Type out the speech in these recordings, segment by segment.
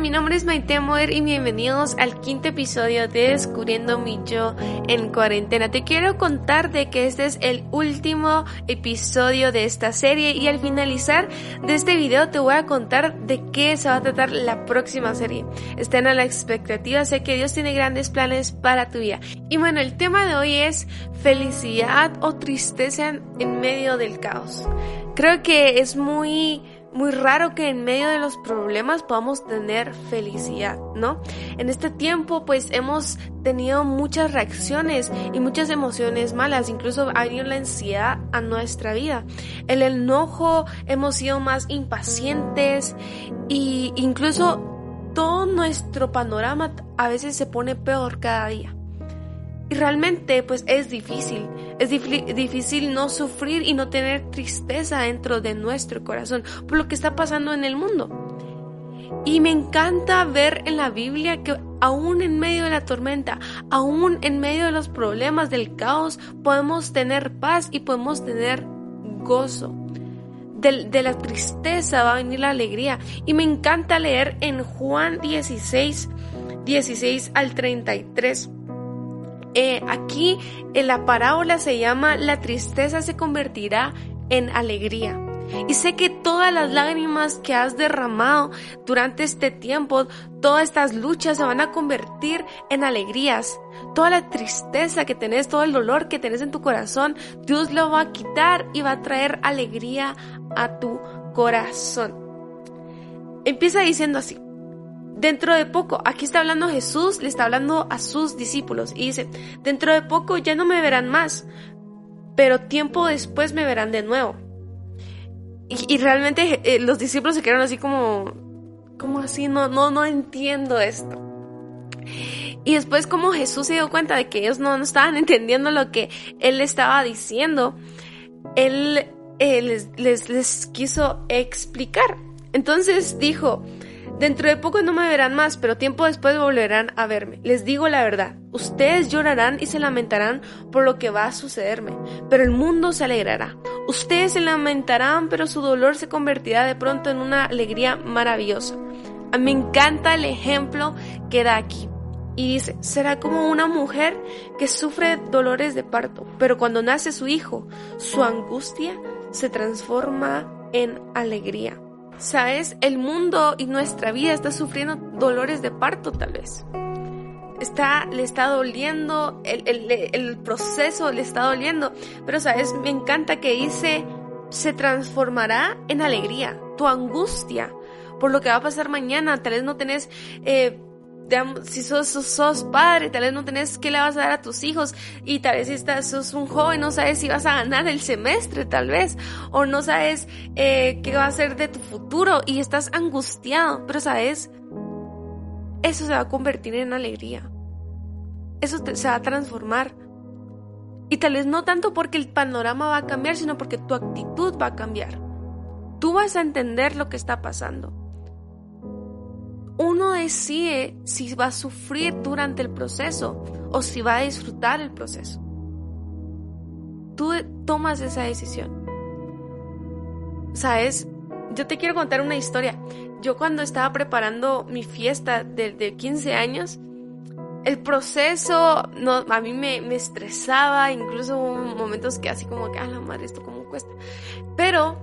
mi nombre es Maite Moer y bienvenidos al quinto episodio de Descubriendo mi yo en cuarentena. Te quiero contar de que este es el último episodio de esta serie y al finalizar de este video te voy a contar de qué se va a tratar la próxima serie. Estén a la expectativa, sé que Dios tiene grandes planes para tu vida. Y bueno, el tema de hoy es felicidad o tristeza en medio del caos. Creo que es muy muy raro que en medio de los problemas podamos tener felicidad, ¿no? En este tiempo pues hemos tenido muchas reacciones y muchas emociones malas, incluso ha venido la ansiedad a nuestra vida. El enojo, hemos sido más impacientes y incluso todo nuestro panorama a veces se pone peor cada día. Y realmente pues es difícil, es difícil no sufrir y no tener tristeza dentro de nuestro corazón por lo que está pasando en el mundo. Y me encanta ver en la Biblia que aún en medio de la tormenta, aún en medio de los problemas del caos, podemos tener paz y podemos tener gozo. De, la tristeza va a venir la alegría. Y me encanta leer en Juan 16, 16 al 33 eh, aquí en la parábola se llama La tristeza se convertirá en alegría. Y sé que todas las lágrimas que has derramado durante este tiempo, todas estas luchas se van a convertir en alegrías. Toda la tristeza que tenés, todo el dolor que tenés en tu corazón, Dios lo va a quitar y va a traer alegría a tu corazón. Empieza diciendo así. Dentro de poco, aquí está hablando Jesús, le está hablando a sus discípulos y dice, dentro de poco ya no me verán más, pero tiempo después me verán de nuevo. Y, realmente eh, los discípulos se quedaron así como, como así? No, no, no entiendo esto. Y después como Jesús se dio cuenta de que ellos no, estaban entendiendo lo que él estaba diciendo, él eh, les, quiso explicar. Entonces dijo, Dentro de poco no me verán más, pero tiempo después volverán a verme. Les digo la verdad, ustedes llorarán y se lamentarán por lo que va a sucederme, pero el mundo se alegrará. Ustedes se lamentarán, pero su dolor se convertirá de pronto en una alegría maravillosa. A mí me encanta el ejemplo que da aquí. Y dice, será como una mujer que sufre dolores de parto, pero cuando nace su hijo, su angustia se transforma en alegría. Sabes, el mundo y nuestra vida está sufriendo dolores de parto tal vez. Está, le está doliendo, el, el proceso le está doliendo. Pero sabes, me encanta que dice, se transformará en alegría. Tu angustia por lo que va a pasar mañana, tal vez no tenés eh, si sos, sos, padre, tal vez no tenés qué le vas a dar a tus hijos y tal vez si estás, sos un joven, no sabes si vas a ganar el semestre tal vez o no sabes eh, qué va a ser de tu futuro y estás angustiado, pero sabes, eso se va a convertir en alegría. Eso se va a transformar. Y tal vez no tanto porque el panorama va a cambiar, sino porque tu actitud va a cambiar. Tú vas a entender lo que está pasando uno decide si va a sufrir durante el proceso o si va a disfrutar el proceso. Tú tomas esa decisión. ¿Sabes? Yo te quiero contar una historia. Yo cuando estaba preparando mi fiesta de, 15 años, el proceso a mí me, me estresaba, incluso hubo momentos que así como que, ah, la madre, esto cómo cuesta. Pero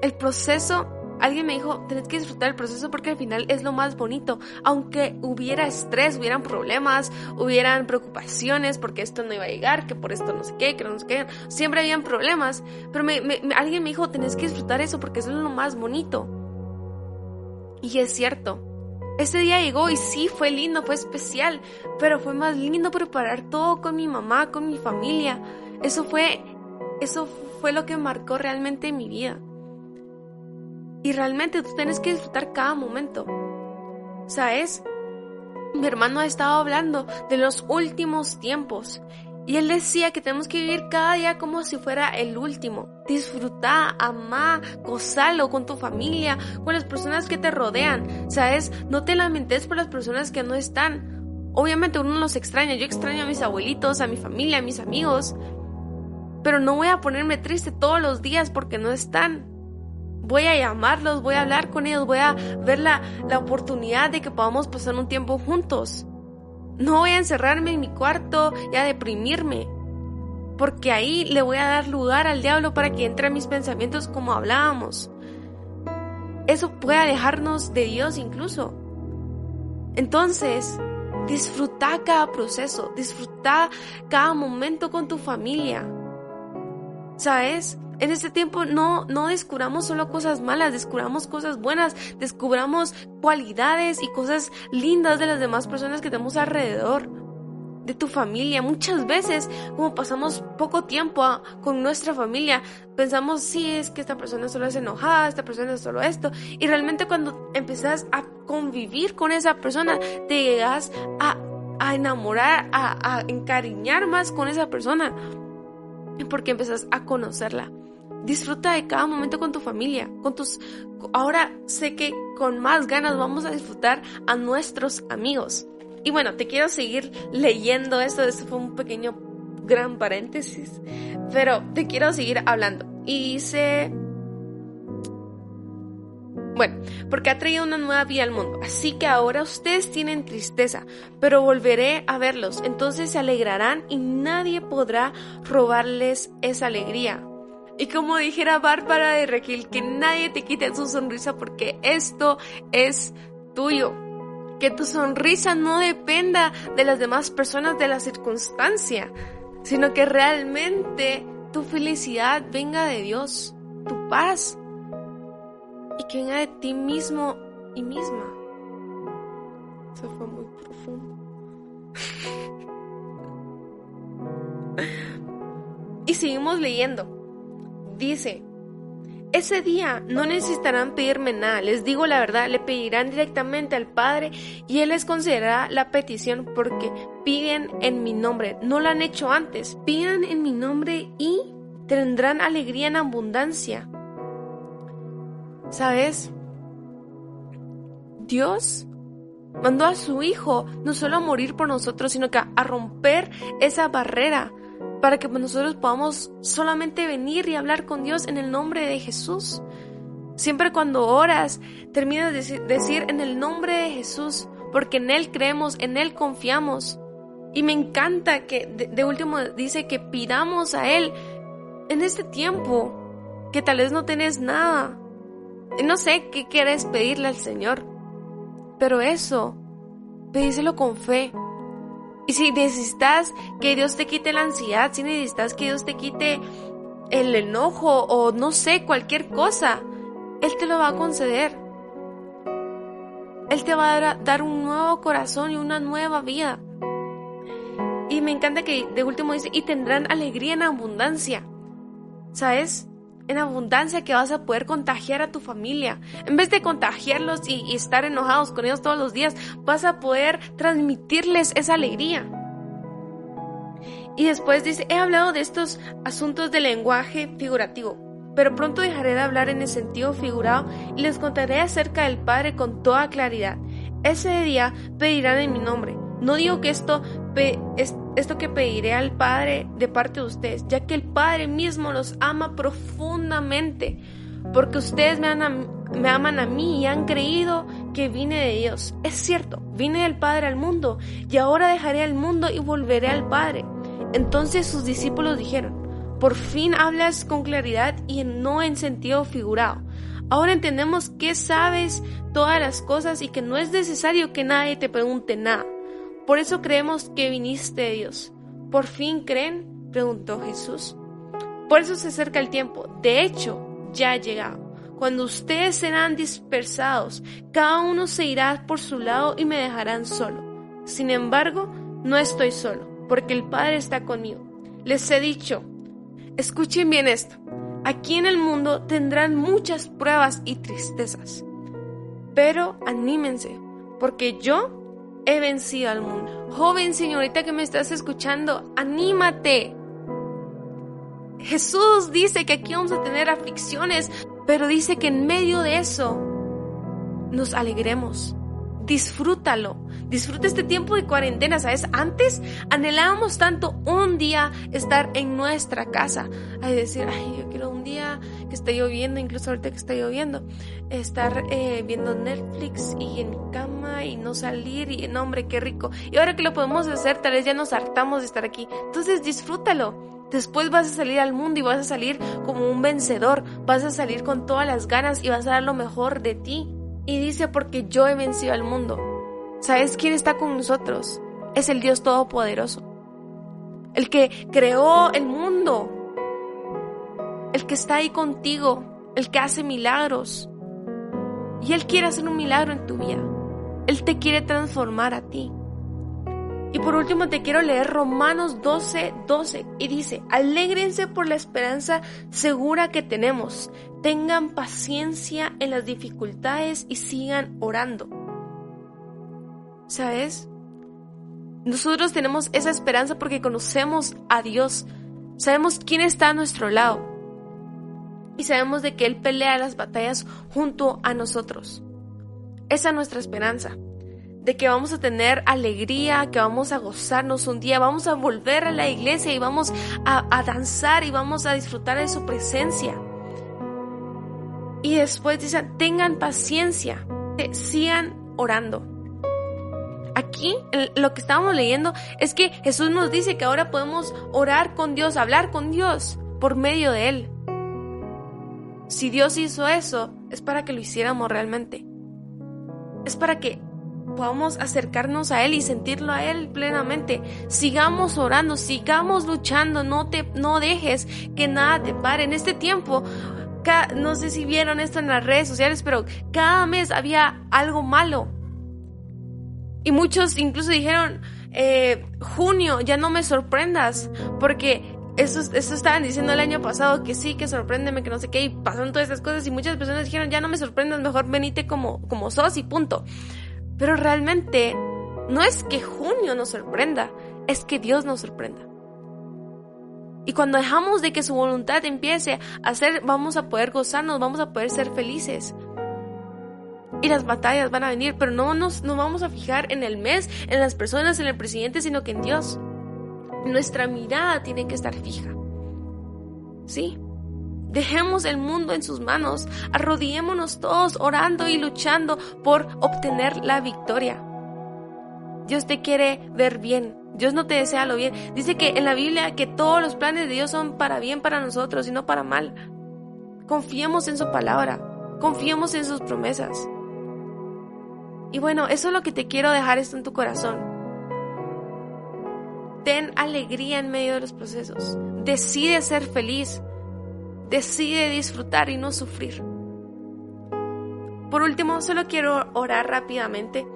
el proceso Alguien me dijo, tenés que disfrutar el proceso porque al final es lo más bonito. Aunque hubiera estrés, hubieran problemas, hubieran preocupaciones porque esto no iba a llegar, que por esto no sé qué, que no sé qué. Siempre habían problemas. Pero alguien me dijo, tenés que disfrutar eso porque es lo más bonito. Y es cierto. Ese día llegó y sí, fue lindo, fue especial, pero fue más lindo preparar todo con mi mamá, con mi familia. Eso fue, eso fue lo que marcó realmente mi vida. Y realmente tú tienes que disfrutar cada momento. ¿Sabes? Mi hermano ha estado hablando de los últimos tiempos. Y él decía que tenemos que vivir cada día como si fuera el último. Disfrutar, amar, gozarlo con tu familia, con las personas que te rodean. ¿Sabes? No te lamentes por las personas que no están. Obviamente uno los extraña. Yo extraño a mis abuelitos, a mi familia, a mis amigos. Pero no voy a ponerme triste todos los días porque no están. Voy a llamarlos, voy a hablar con ellos, voy a ver la, la oportunidad de que podamos pasar un tiempo juntos. No voy a encerrarme en mi cuarto y a deprimirme. Porque ahí le voy a dar lugar al diablo para que entre a mis pensamientos como hablábamos. Eso puede alejarnos de Dios incluso. Entonces, disfruta cada proceso, disfruta cada momento con tu familia. ¿Sabes? En este tiempo no, no descubramos solo cosas malas, descubramos cosas buenas, descubramos cualidades y cosas lindas de las demás personas que tenemos alrededor, de tu familia. Muchas veces, como pasamos poco tiempo con nuestra familia, pensamos, sí, es que esta persona solo es enojada, esta persona es solo esto. Y realmente cuando empezás a convivir con esa persona, te llegas a, a enamorar, a, a encariñar más con esa persona porque empezás a conocerla. Disfruta de cada momento con tu familia, con tus... Ahora sé que con más ganas vamos a disfrutar a nuestros amigos. Y bueno, te quiero seguir leyendo esto, esto fue un pequeño gran paréntesis, pero te quiero seguir hablando. Y dice... Bueno, porque ha traído una nueva vida al mundo. Así que ahora ustedes tienen tristeza, pero volveré a verlos. Entonces se alegrarán y nadie podrá robarles esa alegría. Y como dijera Bárbara de Regil, que nadie te quite su sonrisa porque esto es tuyo. Que tu sonrisa no dependa de las demás personas, de la circunstancia, sino que realmente tu felicidad venga de Dios, tu paz, y que venga de ti mismo y misma. Eso fue muy profundo. y seguimos leyendo. Dice, ese día no necesitarán pedirme nada, les digo la verdad, le pedirán directamente al Padre y Él les concederá la petición porque piden en mi nombre. No lo han hecho antes, pidan en mi nombre y tendrán alegría en abundancia. ¿Sabes? Dios mandó a su Hijo no solo a morir por nosotros, sino que a romper esa barrera para que nosotros podamos solamente venir y hablar con Dios en el nombre de Jesús. Siempre cuando oras, termina de decir, en el nombre de Jesús, porque en Él creemos, en Él confiamos. Y me encanta que de, último dice que pidamos a Él en este tiempo, que tal vez no tenés nada. No sé qué quieres pedirle al Señor, pero eso, pedíselo con fe, y si necesitas que Dios te quite la ansiedad, si necesitas que Dios te quite el enojo o no sé, cualquier cosa, Él te lo va a conceder. Él te va a dar un nuevo corazón y una nueva vida. Y me encanta que de último dice, y tendrán alegría en abundancia. ¿Sabes? En abundancia que vas a poder contagiar a tu familia. En vez de contagiarlos y, estar enojados con ellos todos los días, vas a poder transmitirles esa alegría. Y después dice, he hablado de estos asuntos de lenguaje figurativo, pero pronto dejaré de hablar en el sentido figurado y les contaré acerca del Padre con toda claridad. Ese día pedirán en mi nombre. No digo que esto, esto que pediré al Padre de parte de ustedes, ya que el Padre mismo los ama profundamente, porque ustedes me, me aman a mí y han creído que vine de Dios. Es cierto, vine del Padre al mundo y ahora dejaré al mundo y volveré al Padre. Entonces sus discípulos dijeron, por fin hablas con claridad y no en sentido figurado. Ahora entendemos que sabes todas las cosas y que no es necesario que nadie te pregunte nada. Por eso creemos que viniste Dios. ¿Por fin creen? preguntó Jesús. Por eso se acerca el tiempo. De hecho, ya ha llegado. Cuando ustedes serán dispersados, cada uno se irá por su lado y me dejarán solo. Sin embargo, no estoy solo, porque el Padre está conmigo. Les he dicho, escuchen bien esto, aquí en el mundo tendrán muchas pruebas y tristezas, pero anímense, porque yo he vencido al mundo. Joven señorita que me estás escuchando, anímate. Jesús dice que aquí vamos a tener aflicciones, pero dice que en medio de eso nos alegremos. disfrútalo. Disfruta este tiempo de cuarentena, ¿sabes? Antes anhelábamos tanto un día estar en nuestra casa. Ay, decir, ay, yo quiero un día que esté lloviendo, incluso ahorita que está lloviendo, estar eh, viendo Netflix y en mi cama y no salir y no, hombre, qué rico. Y ahora que lo podemos hacer, tal vez ya nos hartamos de estar aquí. Entonces disfrútalo. Después vas a salir al mundo y vas a salir como un vencedor, vas a salir con todas las ganas y vas a dar lo mejor de ti. Y dice, porque yo he vencido al mundo. ¿Sabes quién está con nosotros? Es el Dios Todopoderoso. El que creó el mundo. El que está ahí contigo. El que hace milagros. Y Él quiere hacer un milagro en tu vida. Él te quiere transformar a ti. Y por último te quiero leer Romanos 12, 12 y dice, alégrense por la esperanza segura que tenemos, tengan paciencia en las dificultades y sigan orando. ¿Sabes? Nosotros tenemos esa esperanza porque conocemos a Dios, sabemos quién está a nuestro lado y sabemos de que Él pelea las batallas junto a nosotros. Esa es nuestra esperanza de que vamos a tener alegría, que vamos a gozarnos un día, vamos a volver a la iglesia y vamos a, danzar y vamos a disfrutar de su presencia. Y después dicen, tengan paciencia, sigan orando. Aquí lo que estábamos leyendo es que Jesús nos dice que ahora podemos orar con Dios, hablar con Dios por medio de Él. Si Dios hizo eso, es para que lo hiciéramos realmente. Es para que podamos acercarnos a Él y sentirlo a Él plenamente. Sigamos orando, sigamos luchando, no, te, no dejes que nada te pare. En este tiempo, no sé si vieron esto en las redes sociales, pero cada mes había algo malo. Y muchos incluso dijeron, eh, junio, ya no me sorprendas, porque eso, eso estaban diciendo el año pasado, que sí, que sorpréndeme, que no sé qué, y pasaron todas esas cosas, y muchas personas dijeron, ya no me sorprendas, mejor venite como, como sos y punto. Pero realmente no es que junio nos sorprenda, es que Dios nos sorprenda. Y cuando dejamos de que su voluntad empiece a hacer, vamos a poder gozarnos, vamos a poder ser felices. Y las batallas van a venir, pero no nos no vamos a fijar en el mes, en las personas, en el presidente, sino que en Dios. Nuestra mirada tiene que estar fija. ¿Sí? Dejemos el mundo en sus manos, arrodillémonos todos orando y luchando por obtener la victoria. Dios te quiere ver bien, Dios no te desea lo bien. Dice que en la Biblia que todos los planes de Dios son para bien para nosotros y no para mal. Confiemos en su palabra, confiemos en sus promesas. Y bueno, eso es lo que te quiero dejar en tu corazón. Ten alegría en medio de los procesos. Decide ser feliz. Decide disfrutar y no sufrir. Por último, solo quiero orar rápidamente.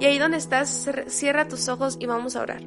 Y ahí donde estás, cierra tus ojos y vamos a orar.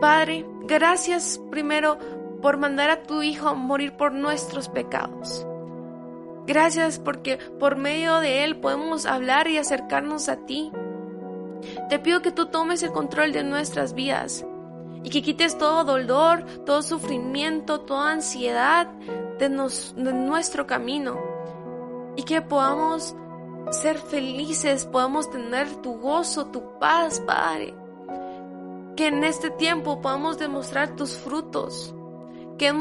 Padre, gracias primero por mandar a tu Hijo morir por nuestros pecados. Gracias porque por medio de Él podemos hablar y acercarnos a ti. Te pido que tú tomes el control de nuestras vidas y que quites todo dolor, todo sufrimiento, toda ansiedad de, nuestro camino y que podamos ser felices, podamos tener tu gozo, tu paz, Padre. Que en este tiempo podamos demostrar tus frutos, que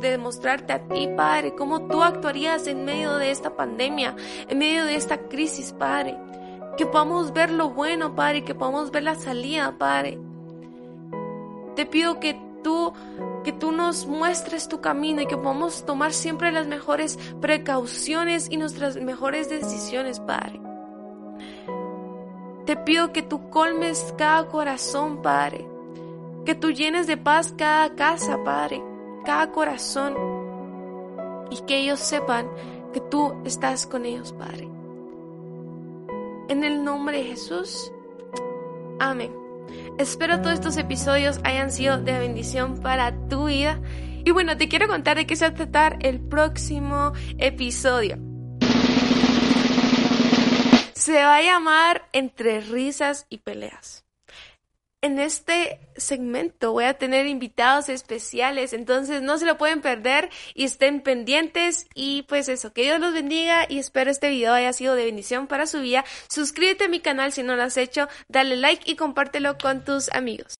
podemos demostrarte a ti, Padre, cómo tú actuarías en medio de esta pandemia, en medio de esta crisis, Padre. Que podamos ver lo bueno, Padre, que podamos ver la salida, Padre. Te pido que tú que tú nos muestres tu camino y que podamos tomar siempre las mejores precauciones y nuestras mejores decisiones, Padre. Te pido que tú colmes cada corazón, Padre. Que tú llenes de paz cada casa, Padre, cada corazón. Y que ellos sepan que tú estás con ellos, Padre. En el nombre de Jesús. Amén. Espero todos estos episodios hayan sido de bendición para tu vida. Y bueno, te quiero contar de qué se va a tratar el próximo episodio. Se va a llamar Entre risas y peleas. En este segmento voy a tener invitados especiales, entonces no se lo pueden perder y estén pendientes y pues eso, que Dios los bendiga y espero este video haya sido de bendición para su vida. Suscríbete a mi canal si no lo has hecho, dale like y compártelo con tus amigos.